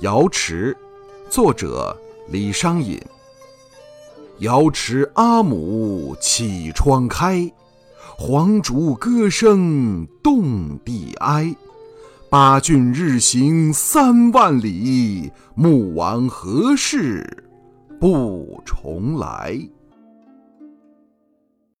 瑶池作者李商隐。瑶池阿母绮窗开黄竹歌声动地哀。八骏日行三万里牧王何事不重来？